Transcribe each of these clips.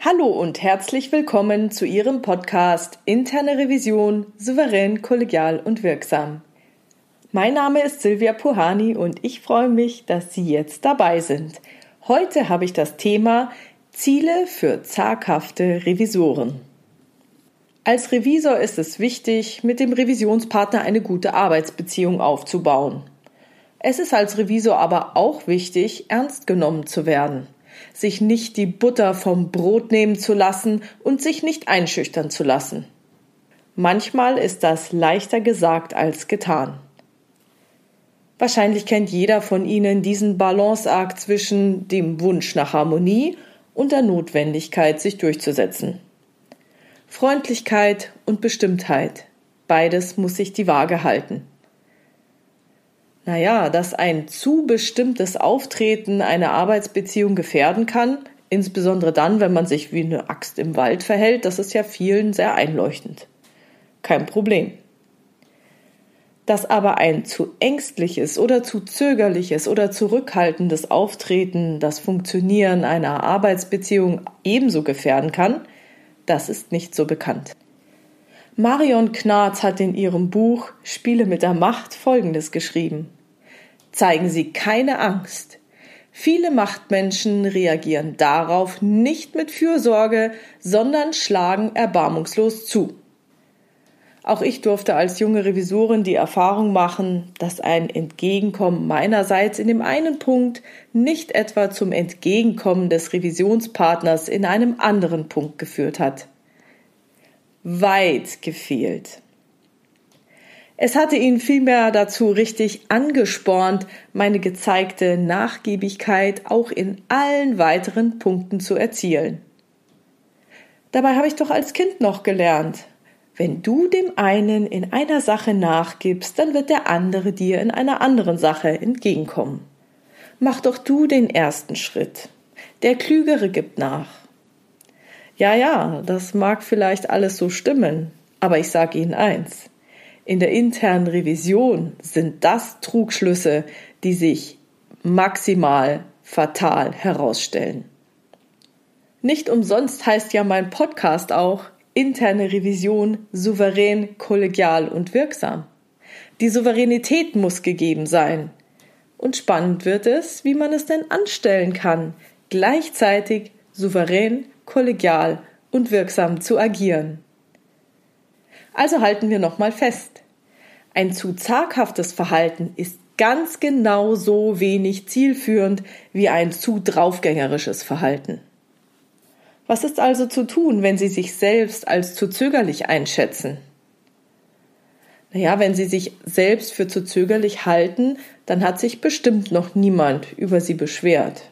Hallo und herzlich willkommen zu Ihrem Podcast Interne Revision souverän, kollegial und wirksam. Mein Name ist Silvia Puhani und ich freue mich, dass Sie jetzt dabei sind. Heute habe ich das Thema Ziele für zaghafte Revisoren. Als Revisor ist es wichtig, mit dem Revisionspartner eine gute Arbeitsbeziehung aufzubauen. Es ist als Revisor aber auch wichtig, ernst genommen zu werden sich nicht die Butter vom Brot nehmen zu lassen und sich nicht einschüchtern zu lassen. Manchmal ist das leichter gesagt als getan. Wahrscheinlich kennt jeder von Ihnen diesen Balanceakt zwischen dem Wunsch nach Harmonie und der Notwendigkeit, sich durchzusetzen. Freundlichkeit und Bestimmtheit, beides muss sich die Waage halten. Naja, dass ein zu bestimmtes Auftreten eine Arbeitsbeziehung gefährden kann, insbesondere dann, wenn man sich wie eine Axt im Wald verhält, das ist ja vielen sehr einleuchtend. Kein Problem. Dass aber ein zu ängstliches oder zu zögerliches oder zurückhaltendes Auftreten das Funktionieren einer Arbeitsbeziehung ebenso gefährden kann, das ist nicht so bekannt. Marion Knarz hat in ihrem Buch Spiele mit der Macht Folgendes geschrieben zeigen sie keine Angst. Viele Machtmenschen reagieren darauf nicht mit Fürsorge, sondern schlagen erbarmungslos zu. Auch ich durfte als junge Revisorin die Erfahrung machen, dass ein Entgegenkommen meinerseits in dem einen Punkt nicht etwa zum Entgegenkommen des Revisionspartners in einem anderen Punkt geführt hat. Weit gefehlt. Es hatte ihn vielmehr dazu richtig angespornt, meine gezeigte Nachgiebigkeit auch in allen weiteren Punkten zu erzielen. Dabei habe ich doch als Kind noch gelernt, wenn du dem einen in einer Sache nachgibst, dann wird der andere dir in einer anderen Sache entgegenkommen. Mach doch du den ersten Schritt. Der Klügere gibt nach. Ja, ja, das mag vielleicht alles so stimmen, aber ich sage Ihnen eins in der internen Revision sind das Trugschlüsse, die sich maximal fatal herausstellen. Nicht umsonst heißt ja mein Podcast auch interne Revision souverän, kollegial und wirksam. Die Souveränität muss gegeben sein. Und spannend wird es, wie man es denn anstellen kann, gleichzeitig souverän, kollegial und wirksam zu agieren. Also halten wir nochmal fest. Ein zu zaghaftes Verhalten ist ganz genau so wenig zielführend wie ein zu draufgängerisches Verhalten. Was ist also zu tun, wenn Sie sich selbst als zu zögerlich einschätzen? Naja, wenn Sie sich selbst für zu zögerlich halten, dann hat sich bestimmt noch niemand über Sie beschwert.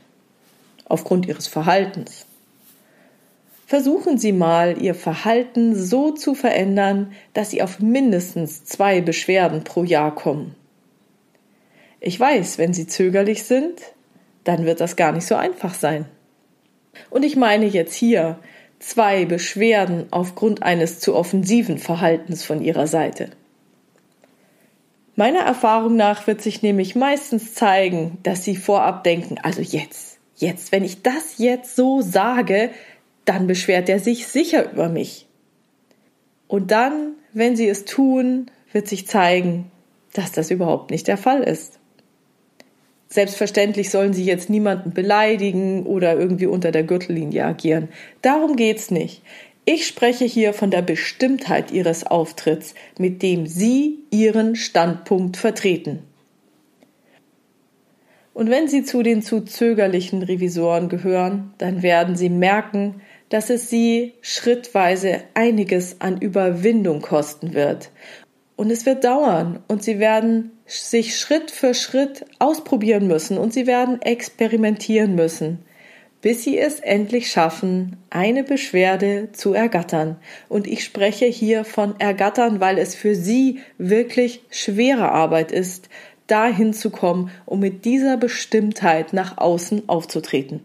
Aufgrund Ihres Verhaltens. Versuchen Sie mal, Ihr Verhalten so zu verändern, dass Sie auf mindestens zwei Beschwerden pro Jahr kommen. Ich weiß, wenn Sie zögerlich sind, dann wird das gar nicht so einfach sein. Und ich meine jetzt hier zwei Beschwerden aufgrund eines zu offensiven Verhaltens von Ihrer Seite. Meiner Erfahrung nach wird sich nämlich meistens zeigen, dass Sie vorab denken, also jetzt, jetzt, wenn ich das jetzt so sage, dann beschwert er sich sicher über mich. Und dann, wenn sie es tun, wird sich zeigen, dass das überhaupt nicht der Fall ist. Selbstverständlich sollen sie jetzt niemanden beleidigen oder irgendwie unter der Gürtellinie agieren. Darum geht's nicht. Ich spreche hier von der Bestimmtheit ihres Auftritts, mit dem sie ihren Standpunkt vertreten. Und wenn sie zu den zu zögerlichen Revisoren gehören, dann werden sie merken, dass es sie schrittweise einiges an Überwindung kosten wird. Und es wird dauern und sie werden sich Schritt für Schritt ausprobieren müssen und sie werden experimentieren müssen, bis sie es endlich schaffen, eine Beschwerde zu ergattern. Und ich spreche hier von ergattern, weil es für sie wirklich schwere Arbeit ist, dahin zu kommen, um mit dieser Bestimmtheit nach außen aufzutreten.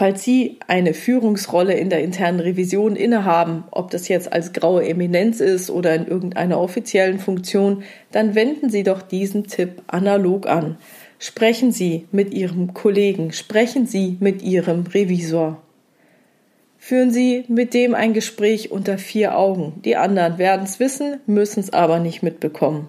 Falls Sie eine Führungsrolle in der internen Revision innehaben, ob das jetzt als graue Eminenz ist oder in irgendeiner offiziellen Funktion, dann wenden Sie doch diesen Tipp analog an. Sprechen Sie mit Ihrem Kollegen, sprechen Sie mit Ihrem Revisor. führen Sie mit dem ein Gespräch unter vier Augen. Die anderen werden es wissen, müssen es aber nicht mitbekommen,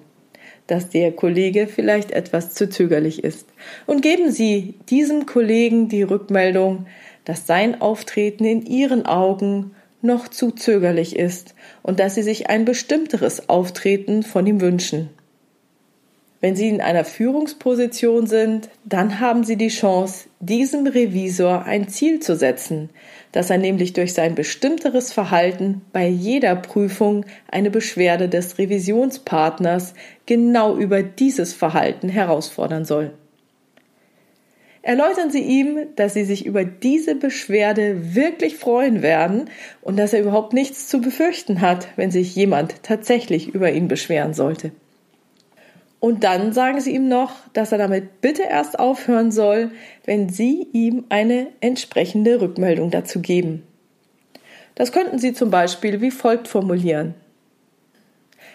dass der Kollege vielleicht etwas zu zögerlich ist. Und geben Sie diesem Kollegen die Rückmeldung, dass sein Auftreten in Ihren Augen noch zu zögerlich ist und dass Sie sich ein bestimmteres Auftreten von ihm wünschen. Wenn Sie in einer Führungsposition sind, dann haben Sie die Chance, diesem Revisor ein Ziel zu setzen, dass er nämlich durch sein bestimmteres Verhalten bei jeder Prüfung eine Beschwerde des Revisionspartners genau über dieses Verhalten herausfordern soll. Erläutern Sie ihm, dass Sie sich über diese Beschwerde wirklich freuen werden und dass er überhaupt nichts zu befürchten hat, wenn sich jemand tatsächlich über ihn beschweren sollte. Und dann sagen Sie ihm noch, dass er damit bitte erst aufhören soll, wenn Sie ihm eine entsprechende Rückmeldung dazu geben. Das könnten Sie zum Beispiel wie folgt formulieren.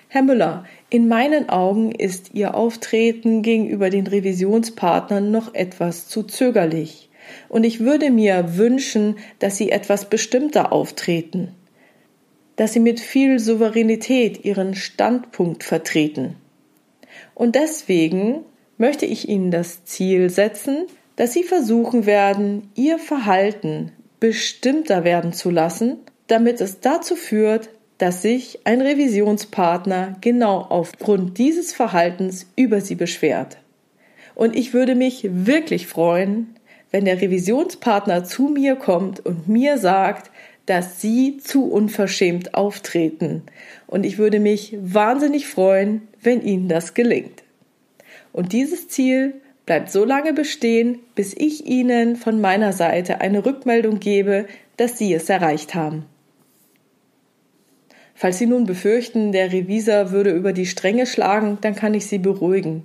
Herr Müller, in meinen Augen ist Ihr Auftreten gegenüber den Revisionspartnern noch etwas zu zögerlich, und ich würde mir wünschen, dass Sie etwas bestimmter auftreten, dass Sie mit viel Souveränität Ihren Standpunkt vertreten. Und deswegen möchte ich Ihnen das Ziel setzen, dass Sie versuchen werden, Ihr Verhalten bestimmter werden zu lassen, damit es dazu führt, dass sich ein Revisionspartner genau aufgrund dieses Verhaltens über Sie beschwert. Und ich würde mich wirklich freuen, wenn der Revisionspartner zu mir kommt und mir sagt, dass Sie zu unverschämt auftreten. Und ich würde mich wahnsinnig freuen, wenn Ihnen das gelingt. Und dieses Ziel bleibt so lange bestehen, bis ich Ihnen von meiner Seite eine Rückmeldung gebe, dass Sie es erreicht haben. Falls Sie nun befürchten, der Revisor würde über die Stränge schlagen, dann kann ich Sie beruhigen.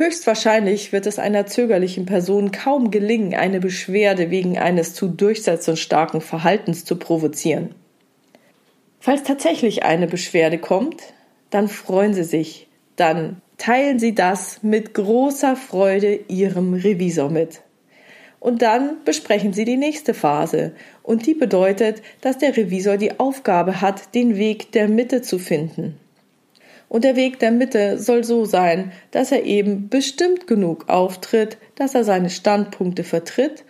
Höchstwahrscheinlich wird es einer zögerlichen Person kaum gelingen, eine Beschwerde wegen eines zu durchsetzungsstarken Verhaltens zu provozieren. Falls tatsächlich eine Beschwerde kommt, dann freuen Sie sich, dann teilen Sie das mit großer Freude Ihrem Revisor mit. Und dann besprechen Sie die nächste Phase. Und die bedeutet, dass der Revisor die Aufgabe hat, den Weg der Mitte zu finden. Und der Weg der Mitte soll so sein, dass er eben bestimmt genug auftritt, dass er seine Standpunkte vertritt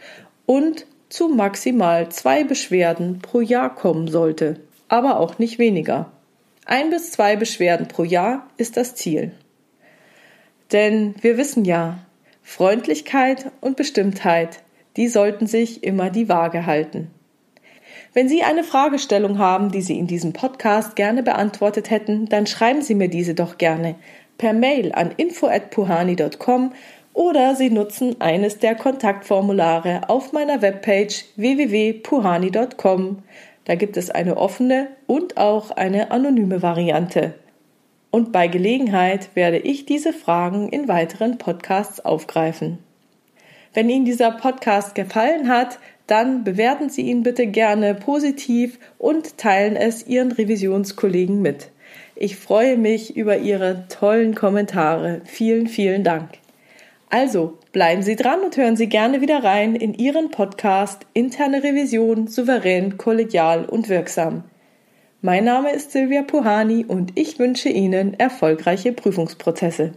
und zu maximal zwei Beschwerden pro Jahr kommen sollte, aber auch nicht weniger. Ein bis zwei Beschwerden pro Jahr ist das Ziel. Denn wir wissen ja, Freundlichkeit und Bestimmtheit, die sollten sich immer die Waage halten. Wenn Sie eine Fragestellung haben, die Sie in diesem Podcast gerne beantwortet hätten, dann schreiben Sie mir diese doch gerne per Mail an info@puhani.com oder Sie nutzen eines der Kontaktformulare auf meiner Webpage www.puhani.com. Da gibt es eine offene und auch eine anonyme Variante. Und bei Gelegenheit werde ich diese Fragen in weiteren Podcasts aufgreifen. Wenn Ihnen dieser Podcast gefallen hat, dann bewerten Sie ihn bitte gerne positiv und teilen es Ihren Revisionskollegen mit. Ich freue mich über Ihre tollen Kommentare. Vielen, vielen Dank. Also bleiben Sie dran und hören Sie gerne wieder rein in Ihren Podcast Interne Revision souverän, kollegial und wirksam. Mein Name ist Silvia Puhani und ich wünsche Ihnen erfolgreiche Prüfungsprozesse.